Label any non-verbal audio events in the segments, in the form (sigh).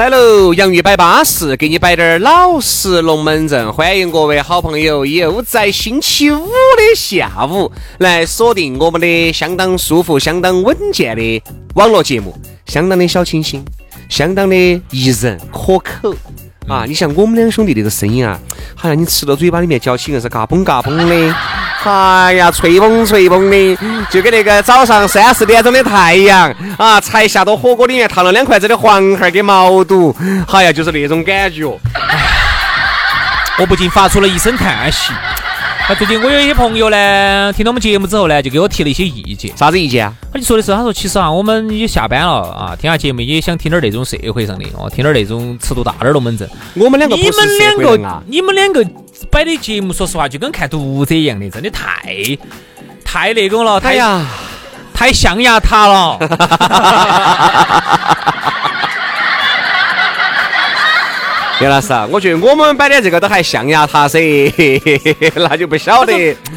来喽，洋芋摆巴适，给你摆点儿老实龙门阵。欢迎各位好朋友又在星期五的下午来锁定我们的相当舒服、相当稳健的网络节目，相当的小清新，相当的宜人可口啊！你像我们两兄弟这个声音啊，好像你吃到嘴巴里面嚼起硬是嘎嘣嘎嘣的。(laughs) 哎呀，脆嘣脆嘣的，就跟那个早上三四点钟的太阳啊，才下到火锅里面烫了两筷子的黄孩跟毛肚，哎呀，就是那种感觉。(laughs) 我不禁发出了一声叹息。那 (laughs) 最近我有一些朋友呢，听到我们节目之后呢，就给我提了一些意见。啥子意见啊？他就说的是，他说其实啊，我们也下班了啊，听下节目也想听点那种社会上的哦，听点那种尺度大点儿龙门阵。我们两个，你们两个，你们两个摆的节目，说实话就跟看读者一样的，真的太太那个了，太呀，太象牙塔了。(laughs) 杨老师啊，我觉得我们摆的这个都还象牙塔噻，(laughs) 那就不晓得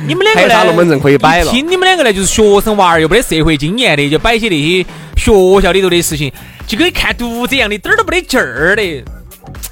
你们两个呢，龙门阵可以摆了。听你们两个呢，就是学生娃儿又没得社会经验的，就摆些那些学校里头的事情，就跟看犊子一样的，点儿都没得劲儿的。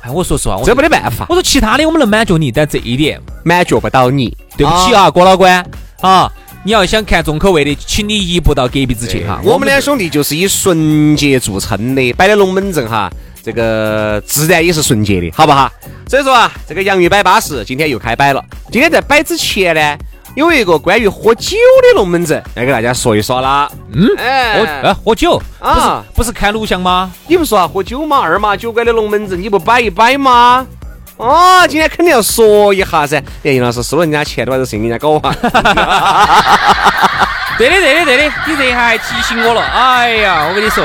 哎，我说实话，我这没得办法。我说其他的我们能满足你，但这一点满足不到你。对不起啊，郭老官啊，你要想看重口味的，请你移步到隔壁子去哈。我们两兄弟就是以纯洁著称的，摆的龙门阵哈。这个自然也是纯洁的，好不好？所以说啊，这个洋芋摆巴士今天又开摆了。今天在摆之前呢，有一个关于喝酒的龙门阵要给大家说一说啦。嗯，哎，喝喝酒啊，不是看录像吗？你不说啊，喝酒嘛，二马酒馆的龙门阵你不摆一摆吗？哦，今天肯定要说一下噻。哎，杨老师收了人家钱，都还是信人家搞啊？(laughs) 对的，对的，对的，你这下还提醒我了。哎呀，我跟你说。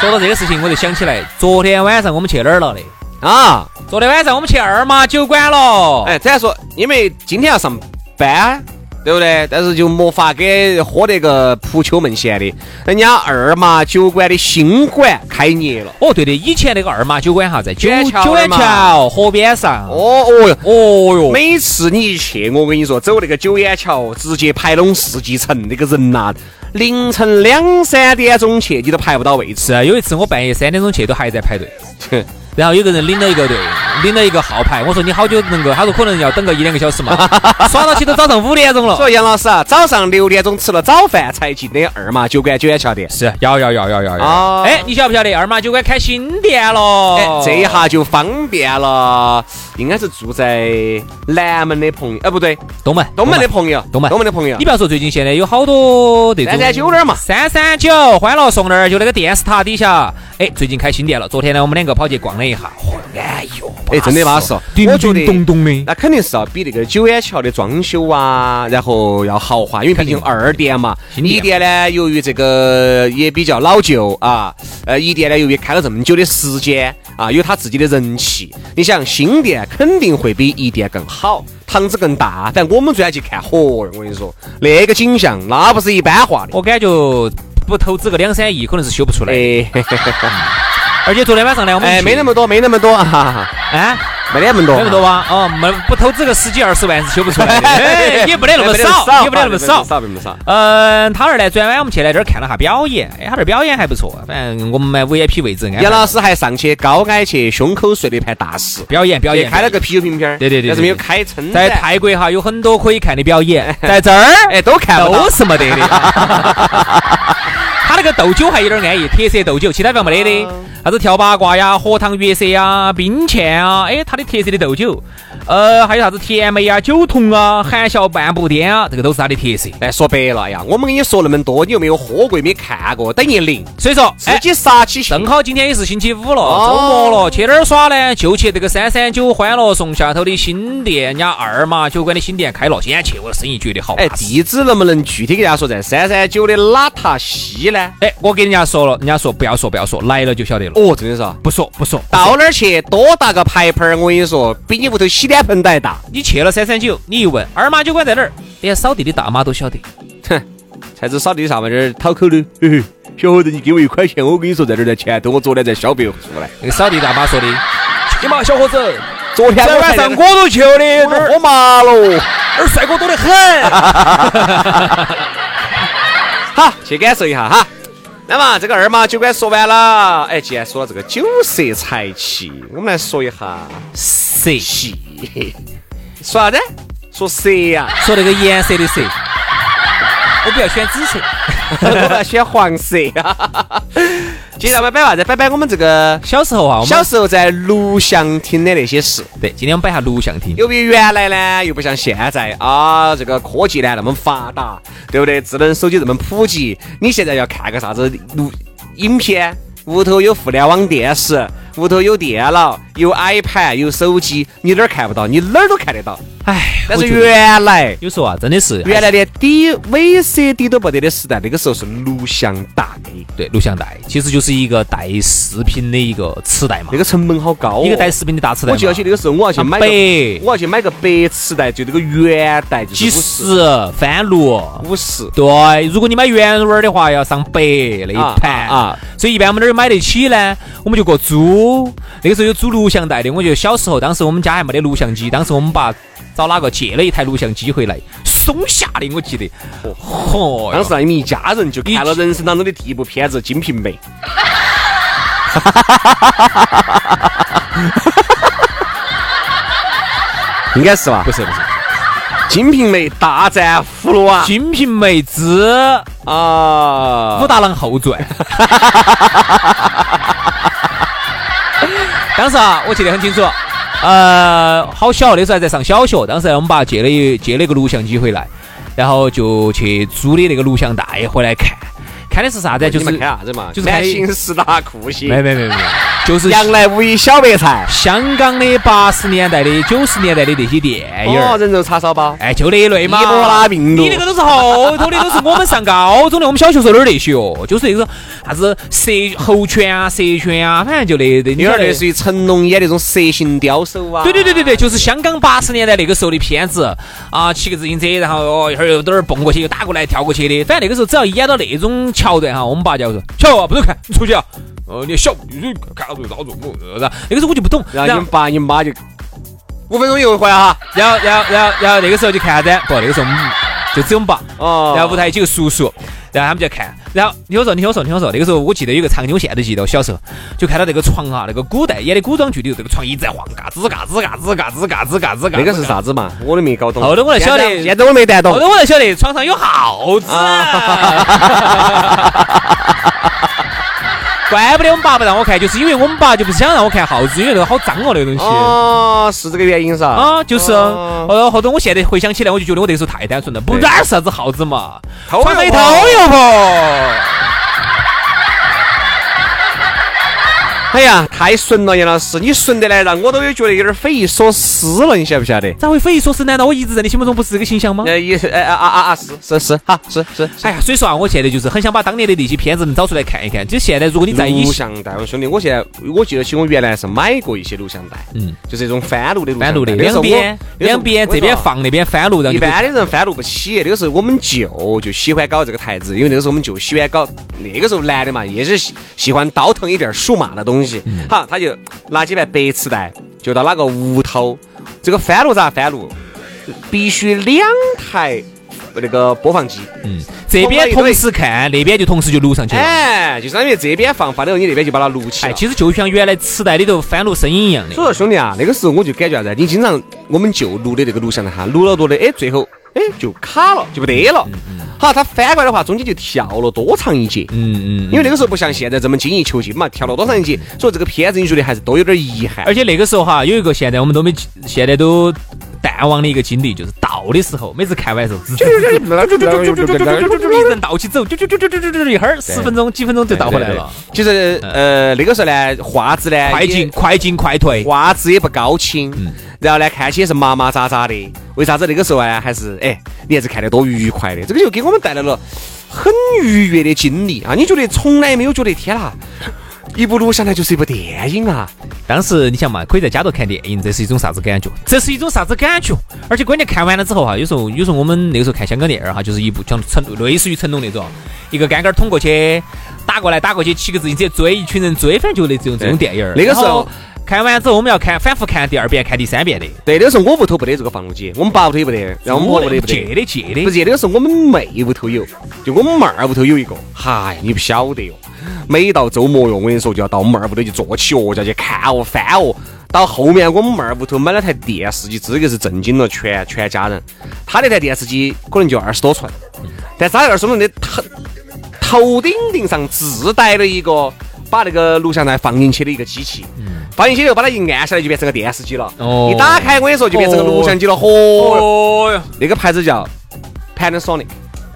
说到这个事情，我就想起来，昨天晚上我们去哪儿了的啊？昨天晚上我们去二马酒馆了。哎，这样说，因为今天要上班，对不对？但是就没法给喝那个扑球门线的。人家二马酒馆的新馆开业了。哦，对的，以前那个二马酒馆哈，在九九眼桥河边上。哦哦哟，哦哟，每次你一去，我跟你说，走那个九眼桥，直接排拢世纪城，那个人呐。凌晨两三点钟去，你都排不到位置。啊，有一次我半夜三点钟去，都还在排队。(laughs) 然后有个人领了一个队，领了一个号牌。我说你好久能够？他说可能要等个一两个小时嘛。(laughs) 耍到起都早上五点钟了。说杨老师啊，早上六点钟吃了早饭才进的二马酒馆九眼桥店。是，要要要要要要。哎，你晓不晓得二马酒馆开新店了？哎，这一下就方便了。应该是住在南门的朋友，哎，不对，东门，东门的朋友，东门，东门的朋友。你不要说，最近现在有好多这种三三九那儿嘛，三三九欢乐颂那儿，就那个电视塔底下。哎，最近开新店了。昨天呢，我们两个跑去逛了一下，哎呦，哎，真的巴适，我觉得咚咚的，那肯定是要比那个九眼桥的装修啊，然后要豪华，因为毕竟二店嘛。一店呢，由于这个也比较老旧啊，呃，一店呢，由于开了这么久的时间啊，有他自己的人气。你想，新店肯定会比一店更好，堂子更大。反正我们最爱去看活儿，我跟你说，那个景象那不是一般化的。我感觉。不投资个两三亿，可能是修不出来。(laughs) 而且昨天晚上呢，我们哎，没那么多，没那么多啊。没那么多，没那么多吧？哦，没不投资个十几二十万是修不出来的，(laughs) (laughs) 也不得那么少，也不得那么少，少那么少。嗯，他那儿呢，昨天晚上我们去来这儿看了下表演，哎，他这儿表演还不错，反正我们买 VIP 位置。杨老师还上去高矮去胸口碎了一盘大石，表演表演，开了个啤酒瓶瓶儿，对对对，但是没有开撑。在泰国哈有很多可以看的表演，(laughs) 在这儿哎都看都是没得的。他那个豆酒还有点安逸，特色豆酒，其他地方没得的。啥子跳八卦呀、荷塘月色呀、冰倩啊，哎，它的特色的豆酒，呃，还有啥子甜梅啊、酒童啊、含笑半步癫啊，这个都是它的特色。哎，说白了呀，我们跟你说那么多，你又没有喝过，没看过，等于零。所以说，自己杀起正好今天也是星期五了，周末了，去哪儿耍呢？就去这个三三九欢乐颂下头的新店，人家二马酒馆的新店开了，今天去，我生意绝对好。哎，地址能不能具体给大家说，在三三九的哪塔西呢？哎，我给人家说了，人家说不要说不要说，来了就晓得了。哦，真的是啊，不说不说，到那儿去多大个牌牌儿，我跟你说，比你屋头洗脸盆都还大。你去了三三九，你一问二马酒馆在哪儿，连扫地的大妈都晓得。哼，才子扫地上面这儿讨口的，嘿嘿，小伙子，你给我一块钱，我跟你说，在这儿在前头，我昨天在小白出来，那个扫地大妈说的，去嘛，小伙子，昨天晚上我都去的，这儿喝麻了，这儿帅哥多得很。(laughs) 好，去感受一下哈。那么这个二麻酒馆说完了，哎，既然说了这个酒色财气，我们来说一下色气。(laughs) 说啥子？说色呀？说那个颜色的色。我不要选紫色，(laughs) 我要选黄色。今天我们摆啥子？摆摆我们这个小时候啊，小时候在录像厅的那些事。对，今天我们摆下录像厅。由于原来呢，又不像现在啊，这个科技呢那么发达，对不对？智能手机这么普及，你现在要看个啥子录影片，屋头有互联网电视，屋头有电脑，有 iPad，有手机，你哪儿看不到？你哪儿都看得到。唉，但是原来有时候啊，真的是原来连 D VCD 都不得的时代，那个时候是录像带，对，录像带其实就是一个带视频的一个磁带嘛。那个成本好高，一个带视频的大磁带。我记得起那个时候，我要去买个，我要去买个白磁带，就那个原带，几十翻录五十。对，如果你买原味儿的话，要上百那一盘啊。所以一般我们哪儿买得起呢？我们就过租。那个时候有租录像带的，我觉得小时候，当时我们家还没得录像机，当时我们爸。找哪个借了一台录像机回来，松下的，我记得。嚯！当时你们一家人就看了人生当中的第一部片子《金瓶梅》。(laughs) 应该是吧？不是不是，《金瓶梅》大战葫芦娃，《金瓶梅》之啊武大郎后传。(laughs) (laughs) 当时啊，我记得很清楚。呃，好小，那时候还在上小学。当时我们爸借了一借了一个录像机回来，然后就去租的那个录像带回来看。看的是啥子？就是看啥子嘛？就是看新十大酷刑。没没没没，(laughs) 就是杨来无一小白菜。香港的八十年代的、九十年代的那些电影。哦，人肉叉烧包。哎，就那一类嘛。伊波拉病毒。你那个都是后头的，都是我们上高中的。我们小学时候那些哦？就是那种啥子蛇猴拳啊、蛇拳啊，反正就那那。有点类似于成龙演那种蛇形刁手啊。对对对对对，就是香港八十年代那个时候的片子啊，骑个自行车，然后哦一会儿又在那儿蹦过去，又打过来跳过去的。反正那个时候只要演到那种桥段哈，我们爸就。说：“小啊，不准看，你出去啊！哦，你小，你看到这个遭中，是吧？那个时候我就不懂，然后你爸你妈就五分钟以后回来哈。然后，然后，然后，然后那个时候就看啥子？不，那个时候我们就只有我们爸。哦。然后屋头有几个叔叔。然后他们就看，然后你听我说，你听我说，你听我说，那个时候我记得有个场景，我现在都记得，小时候就看到那个床啊，那个古代演的古装剧里头，这个床一直在晃，嘎吱嘎吱嘎吱嘎吱嘎吱嘎吱嘎。那个是啥子嘛？我都没搞懂。后头我才晓得，现在我没带懂。后头我才晓得，床上有耗子。怪不得我们爸不让我看，就是因为我们爸就不是想让我看耗子，因为那个好脏哦，那个东西。哦，是这个原因噻。啊，就是。呃，后头我现在回想起来，我就觉得我那时候太单纯了，不哪是啥子耗子嘛，床上一偷油婆。哎呀，太纯了，杨老师，你纯得来，让我都有觉得有点匪夷所思了，你晓不晓得？咋会匪夷所思？难道我一直在你心目中不是这个形象吗？呃，也哎啊啊啊，是是是，好是是。哎呀，所以说啊，我现在就是很想把当年的那些片子能找出来看一看。就现在，如果你在录像带，我兄弟，我现在我记得起我原来是买过一些录像带，嗯，就是这种翻录的翻录的，两边两边这边放那边翻录，一般的人翻录不起。那个时候我们舅就喜欢搞这个台子，因为那个时候我们就喜欢搞，那个时候男的嘛也是喜欢倒腾一点数码的东西，好，他就。拿几盘白磁带，就到哪个屋头，这个翻录咋翻录？必须两台那个播放机，嗯，这边同时看，那边就同时就录上去了。哎，就相当于这边放放的时候，你那边就把它录起。哎，其实就像原来磁带里头翻录声音一样的。所以说兄弟啊，那个时候我就感觉啥子？你经常我们就录的那个录像的哈，录了多的，哎，最后哎就卡了，就不得了。好，他翻过来的话，中间就跳了多长一截。嗯嗯。因为那个时候不像现在这么精益求精嘛，跳了多长一截，所以这个片子你觉得还是多有点遗憾。而且那个时候哈，有一个现在我们都没，现在都淡忘的一个经历，就是到的时候，每次看完的时候，就就就就就就就就就，倒起走，就就就就就就，一会儿十分钟几分钟就倒回来了。其实呃，那个时候呢，画质呢，快进快进快退，画质也不高清，然后呢，看起也是麻麻扎扎的。为啥子那个时候啊，还是哎，你还是看的多愉快的，这个就给我们带来了很愉悦的经历啊。你觉得从来没有觉得天哪。一部录下来就是一部电影啊！当时你想嘛，可以在家头看电影，这是一种啥子感觉？这是一种啥子感觉？而且关键看完了之后哈，有时候有时候我们那个时候看香港电影哈，就是一部像成类似于成龙那种，一个杆杆捅过去，打过来打过去，骑个自行车追一群人追，反正就那这种这种电影。那个时候看完之后，我们要看反复看第二遍、看第三遍的。对，那个时候我屋头不得这个放录机，我们爸屋头也不得，然后我们屋头也不得。借的借的，不借那个时候我们妹屋头有，就我们妹儿屋头有一个。嗨，你不晓得哟。每到周末哟，我跟你说就要到我们妹儿屋头去坐起哦，就去看哦翻哦。到后面我们妹儿屋头买了台电视机，这个是震惊了全全家人。他那台电视机可能就二十多寸，但是他二十多寸的头头顶顶上自带了一个把那个录像带放进去的一个机器，放进去以后把它一按下来就变成个电视机了。哦，一打开我跟你说就变成个录像机了。嚯哟，那个牌子叫 Panasonic，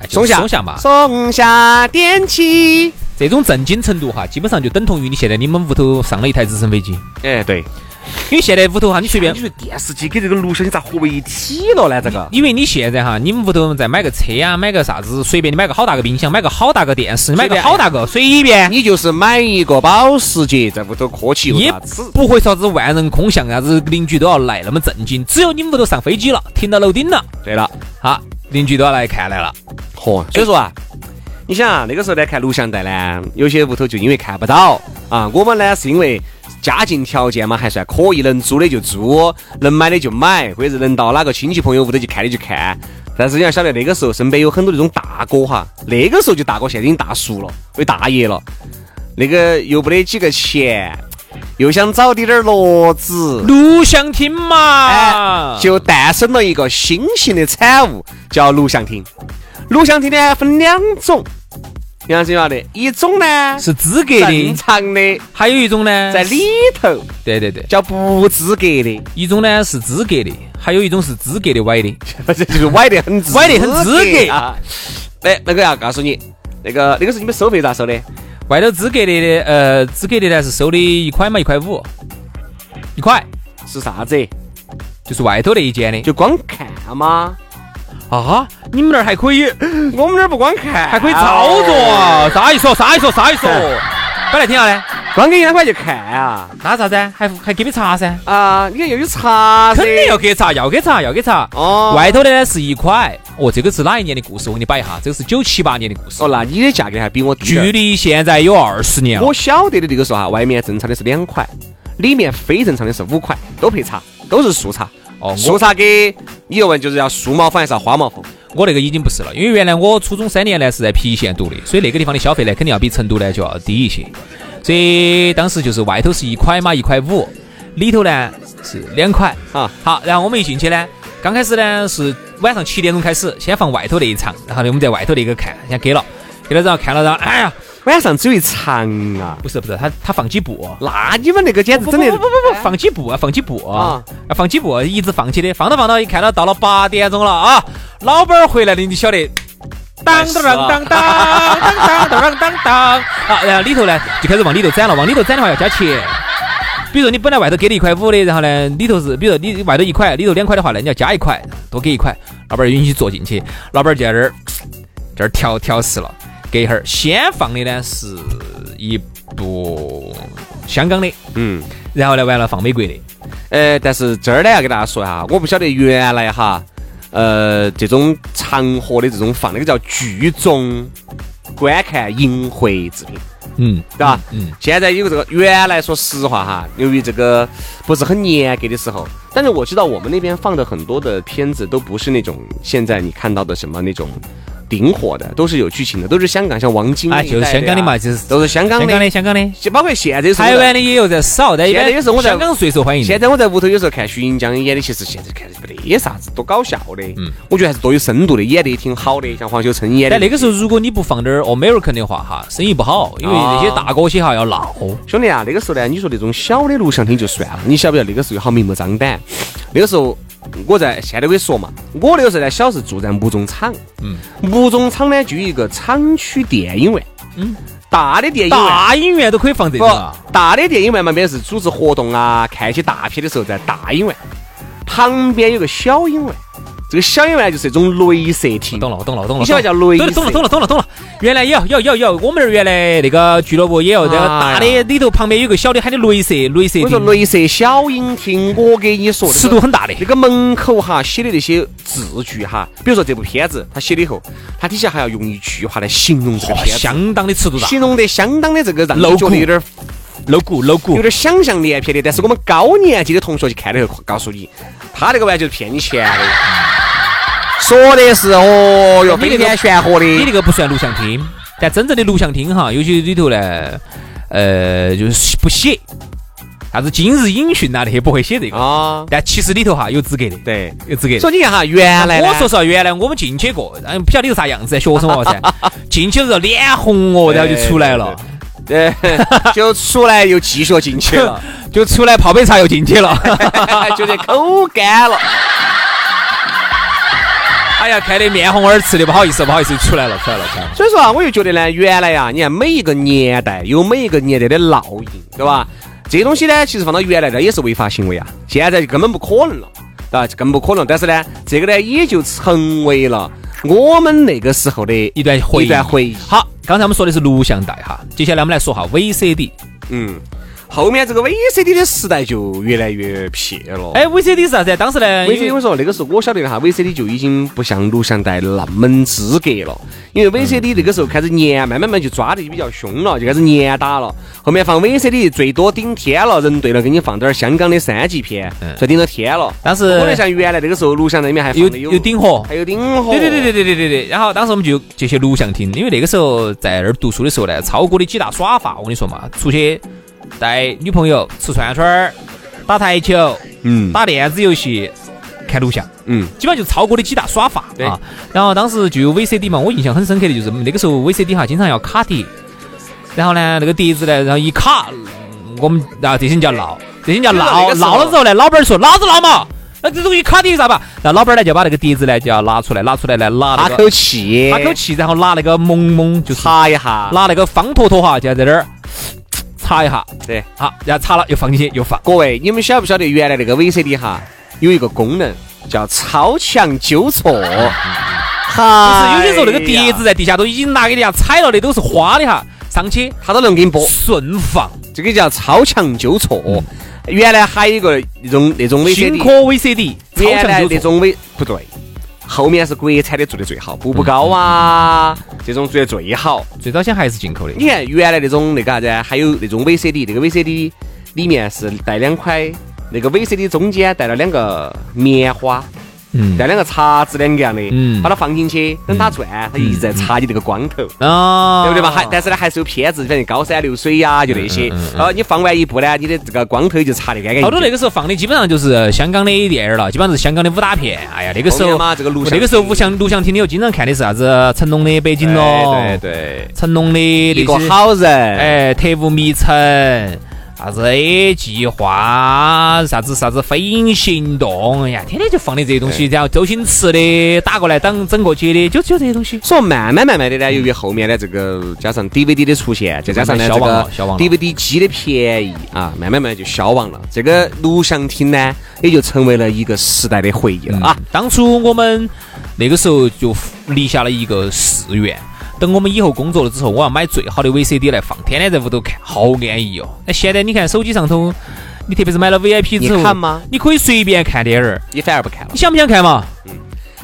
松下松下嘛，松下电器。这种震惊程度哈，基本上就等同于你现在你们屋头上了一台直升飞机。哎，对，因为现在屋头哈，你随便，你说电视机跟这个录像机咋合为一体了呢？这个，因为你现在哈，你们屋头再买个车啊，买个啥子，随便你买个好大个冰箱，买个好大个电视，买个好大个，随便，你就是买一个保时捷在屋头磕起，也不会啥子万人空巷，啥子邻居都要来那么震惊。只有你们屋头上飞机了，停到楼顶了，对了，好，邻居都要来看来了。嚯，所以说啊。你想啊，那个时候呢看录像带呢，有些屋头就因为看不到啊。我们呢是因为家境条件嘛还算可以，能租的就租，能买的就买，或者是能到哪个亲戚朋友屋头去看的就看。但是你要晓得，那个时候身边有很多那种大哥哈，那个时候就大哥，现在已经大叔了，为大爷了。那个又没得几个钱，又想找点点乐子，录像厅嘛，就诞生了一个新型的产物，叫录像厅。录像厅呢分两种。杨子晓得，一种呢是资格的，正常的；还有一种呢在里头，对对对，叫不资格的。一种呢是资格的，还有一种是资格的歪的，这 (laughs) 就是歪的很，歪的很资格啊！哎，那个要告诉你，那个那个是你们收费咋收的？外头资格的，呃，资格的呢是收的一块嘛，一块五，一块是啥子？就是外头那一间的，就光看吗？啊，你们那儿还可以，我们这儿不光看，还可以操作啊！啥一说，啥一说，啥一说，(laughs) 本来听下嘞，光给你两块就看啊？那啥子？还还给你茶噻？啊，你看又有茶肯定要给茶，要给茶，要给茶。哦，外头的呢是一块。哦，这个是哪一年的故事？我给你摆一下，这个是九七八年的故事。哦，那你的价格还比我低。距离现在有二十年。我晓得的这个时候哈，外面正常的是两块，里面非正常的是五块，都配茶，都是素茶。哦，素茶给你又问就是要素毛粉还是要花毛粉？我那个已经不是了，因为原来我初中三年呢是在郫县读的，所以那个地方的消费呢肯定要比成都呢就要低一些。所以当时就是外头是一块嘛，一块五，里头呢是两块啊。好，然后我们一进去呢，刚开始呢是晚上七点钟开始，先放外头那一场，然后呢我们在外头那个看，先给了，给了然后看了然后，哎呀。晚上只有一场啊！不是不是，他他放几部？那你们那个简直真的不不不不放几部啊？放几部啊？放几部？一直放起的，放到放到，一看到到了八点钟了啊！老板儿回来了，你晓得？当当当当当当当当当！好，然后里头呢就开始往里头攒了，往里头攒的话要加钱。比如你本来外头给了一块五的，然后呢里头是，比如你外头一块，里头两块的话呢，你要加一块，多给一块。老板儿允许坐进去，老板儿就在这儿这儿调调试了。隔一会儿，先放的呢是一部香港的，嗯，然后呢完了放美国的，呃，但是这儿呢要给大家说一下，我不晓得原来哈，呃，这种场合的这种放那个叫聚众观看淫秽制品，嗯，对吧？嗯，现在有这个，原来说实话哈，由于这个不是很严格的时候，但是我知道我们那边放的很多的片子都不是那种现在你看到的什么那种。顶火的都是有剧情的，都是香港，像王晶啊，就是香港的嘛，就是都是香港的，香港的，就包括现在台湾的也有在少，但现在有时候我在香港最受欢迎。现在我在屋头有时候看徐英江演的，其实现在看的没得啥子，多搞笑的。嗯，我觉得还是多有深度的，演的也挺好的，像黄秋生演的。但那个时候如果你不放点儿 American 的话，哈，生意不好，因为那些大哥些哈要闹。兄弟啊，那个时候呢，你说那种小的录像厅就算了，你晓不晓得那个时候好明目张胆？那个时候我在现在我跟你说嘛，我那个时候呢，小时候住在木中厂，嗯，木中厂呢就有一个厂区电影院，嗯，大的电影院，大影院都可以放这个啊。大的电影院旁，边是组织活动啊，看一些大片的时候在大影院，旁边有个小影院。这个小影院就是一种镭射厅，懂了，懂了，懂了。你晓得叫镭射？懂了，懂了，懂了，懂了。原来有，有，有，有。我们那儿原来那个俱乐部也有，这个大的里头旁边有个小的，喊的镭射，镭射。我说镭射小影厅，我给你说，尺度很大的。那个门口哈写的那些字句哈，比如说这部片子，他写了以后，他底下还要用一句话来形容这个片子，相当的尺度大，形容得相当的这个让你觉得有点。露骨露骨，有点想象连篇的。但是我们高年级的同学去看了以后，告诉你，他那个玩意就是骗你钱的。说的是哦哟，飞天玄火的。你那个不算录像厅，但真正的录像厅哈，有些里头呢，呃，就是不写啥子今日影讯呐那些不会写这个啊。但其实里头哈有资格的，对，有资格。所以你看哈，原来我说实话，原来我们进去过，嗯，不晓得里头啥样子，学生娃噻，(laughs) 进去的时候脸红哦，然后就出来了。对，就出来又继续进去了，(laughs) 就出来泡杯茶又进去了，(laughs) 觉得口干了。哎呀，看得面红耳赤的，不好意思，不好意思，出来了，出来了，出来了。所以说啊，我就觉得呢，原来呀，你看每一个年代有每一个年代的烙印，对吧？这东西呢，其实放到原来呢也是违法行为啊，现在就根本不可能了，对吧？更不可能。但是呢，这个呢也就成为了我们那个时候的一段回忆。一段回忆。好，刚才我们说的是录像带哈，接下来我们来说哈 VCD。嗯。后面这个 VCD 的时代就越来越撇了。哎，VCD 是啥子？当时呢，VCD 我说那个时候我晓得的哈，VCD 就已经不像录像带那么资格了，因为 VCD 那个时候开始粘，慢慢慢就抓的就比较凶了，就开始粘打了。后面放 VCD 最多顶天了，人对了，给你放点香港的三级片，就顶到天了。当时可能像原来那个时候录像带里面还有有顶盒，还有顶盒。对对对对对对对对。然后当时我们就就去录像厅，因为那个时候在那儿读书的时候呢，超哥的几大耍法，我跟你说嘛，出去。带女朋友吃串串儿、打台球、嗯，打电子游戏、看录像，嗯，基本上就超哥的几大耍法啊。然后当时就有 VCD 嘛，我印象很深刻的就是那个时候 VCD 哈，经常要卡碟。然后呢，那个碟子呢，然后一卡，我们然后这些人叫闹，这些叫闹。闹了之后呢，老板说：“老子闹嘛，那这东西卡碟啥吧？”然后老板呢就把那个碟子呢就要拿出来，拿出来来拿那个口气，哈口气，然后拿那个蒙蒙就擦一下，拿那个方坨坨哈就要在那儿。查一下，对，好，然后查了又放进去又放。各位，你们晓不晓得原来那个 VCD 哈有一个功能叫超强纠错？(laughs) 哈，就是有些时候那个碟子在地下都已经拿给人家踩了的，都是花的哈，上去它都能给你播顺放，这个叫超强纠错。原来还有一个那种那种 VCD，新科 VCD，原来那种 V 不对。后面是国产的做的最好，步步高啊，这种做的最好。最早先还是进口的。你看原来那种那个啥子，还有那种 VCD，那个 VCD 里面是带两块，那个 VCD 中间带了两个棉花。带两个叉子两个样的，嗯，把它放进去，等它转，它一直在插你这个光头，啊，对不对嘛？还但是呢，还是有片子，反正高山流水呀，就那些。哦，你放完一部呢，你的这个光头就擦得干干净净。好多那个时候放的基本上就是香港的电影了，基本上是香港的武打片。哎呀，那个时候嘛，这个录像，那个时候录像录像厅里头经常看的是啥子？成龙的《北京龙》，对对，成龙的一个好人，哎，特务迷城。啥子 A 计划，啥子啥子飞鹰行动，哎呀，天天就放的这些东西。然后周星驰的打过来当整个节的，就只有这些东西。所以慢慢慢慢的呢，由于后面的这个加上 DVD 的出现，再加上呢这个 DVD 机的便宜啊，慢慢慢慢就消亡了。这个录像厅呢，也就成为了一个时代的回忆了啊。当初我们那个时候就立下了一个誓愿。等我们以后工作了之后，我要买最好的 VCD 来放，天天在屋头看，好安逸哦。那现在你看手机上头，你特别是买了 VIP 之后，你看吗？你可以随便看电影，你反而不看了。你想不想看嘛？嗯。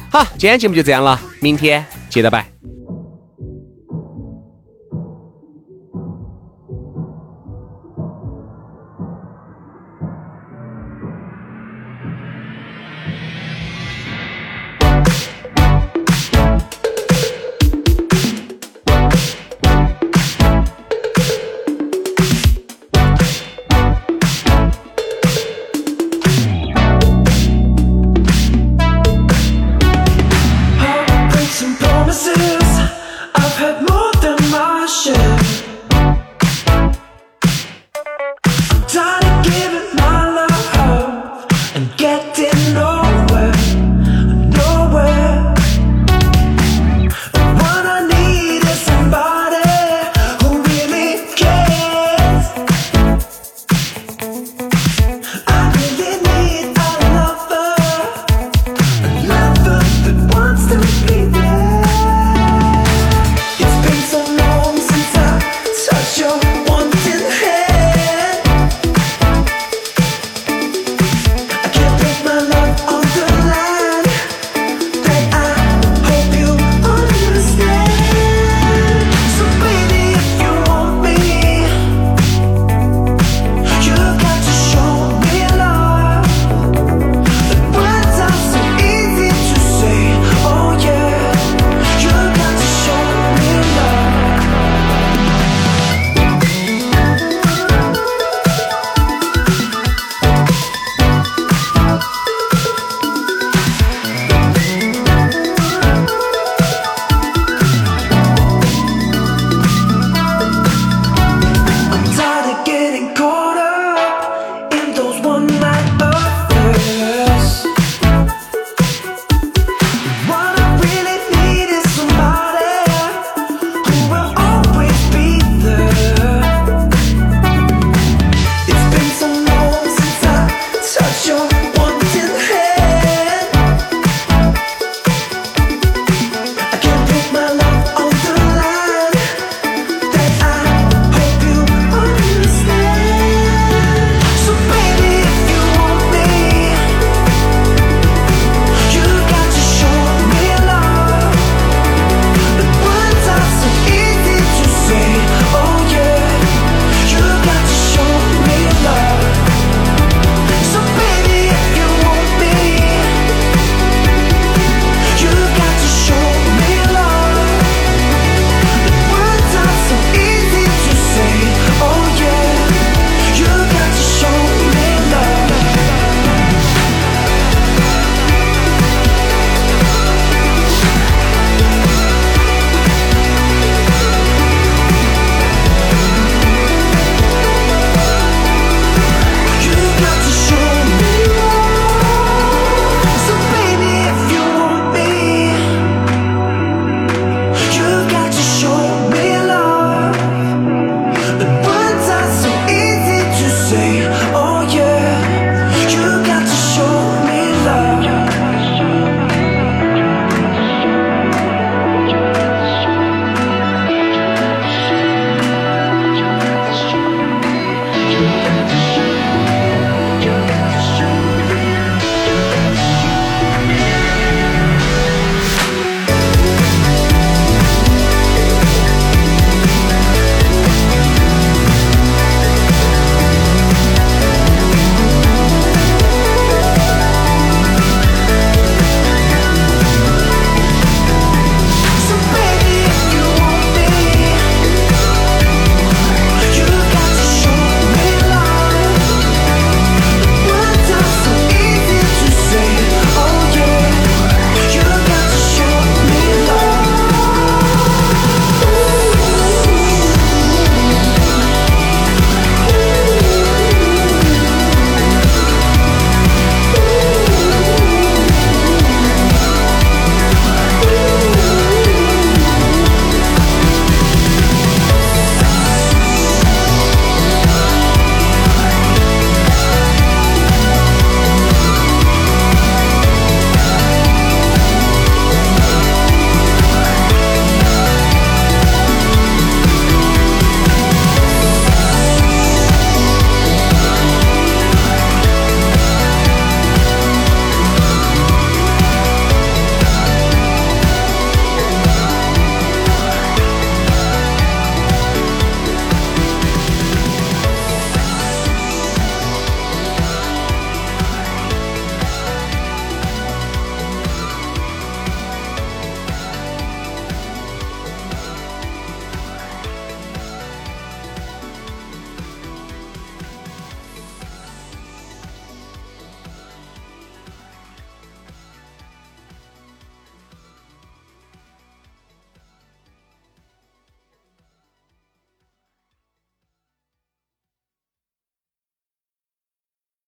好，今天节目就这样了，明天接着摆。